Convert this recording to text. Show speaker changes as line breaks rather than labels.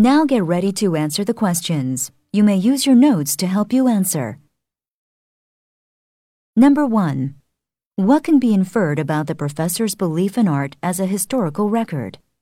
Now get ready to answer the questions. You may use your notes to help you answer. Number 1. What can be inferred about the professor's belief in art as a historical record?